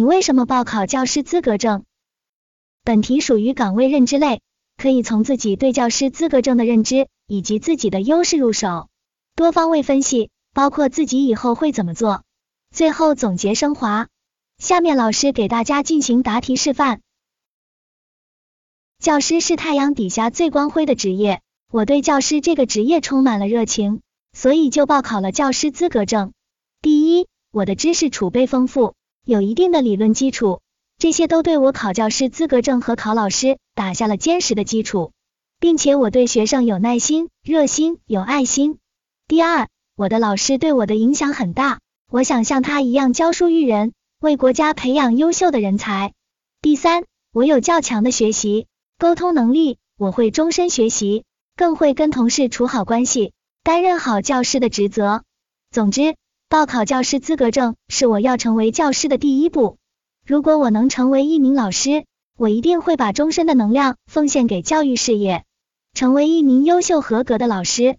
你为什么报考教师资格证？本题属于岗位认知类，可以从自己对教师资格证的认知以及自己的优势入手，多方位分析，包括自己以后会怎么做，最后总结升华。下面老师给大家进行答题示范。教师是太阳底下最光辉的职业，我对教师这个职业充满了热情，所以就报考了教师资格证。第一，我的知识储备丰富。有一定的理论基础，这些都对我考教师资格证和考老师打下了坚实的基础，并且我对学生有耐心、热心、有爱心。第二，我的老师对我的影响很大，我想像他一样教书育人，为国家培养优秀的人才。第三，我有较强的学习沟通能力，我会终身学习，更会跟同事处好关系，担任好教师的职责。总之。报考教师资格证是我要成为教师的第一步。如果我能成为一名老师，我一定会把终身的能量奉献给教育事业，成为一名优秀合格的老师。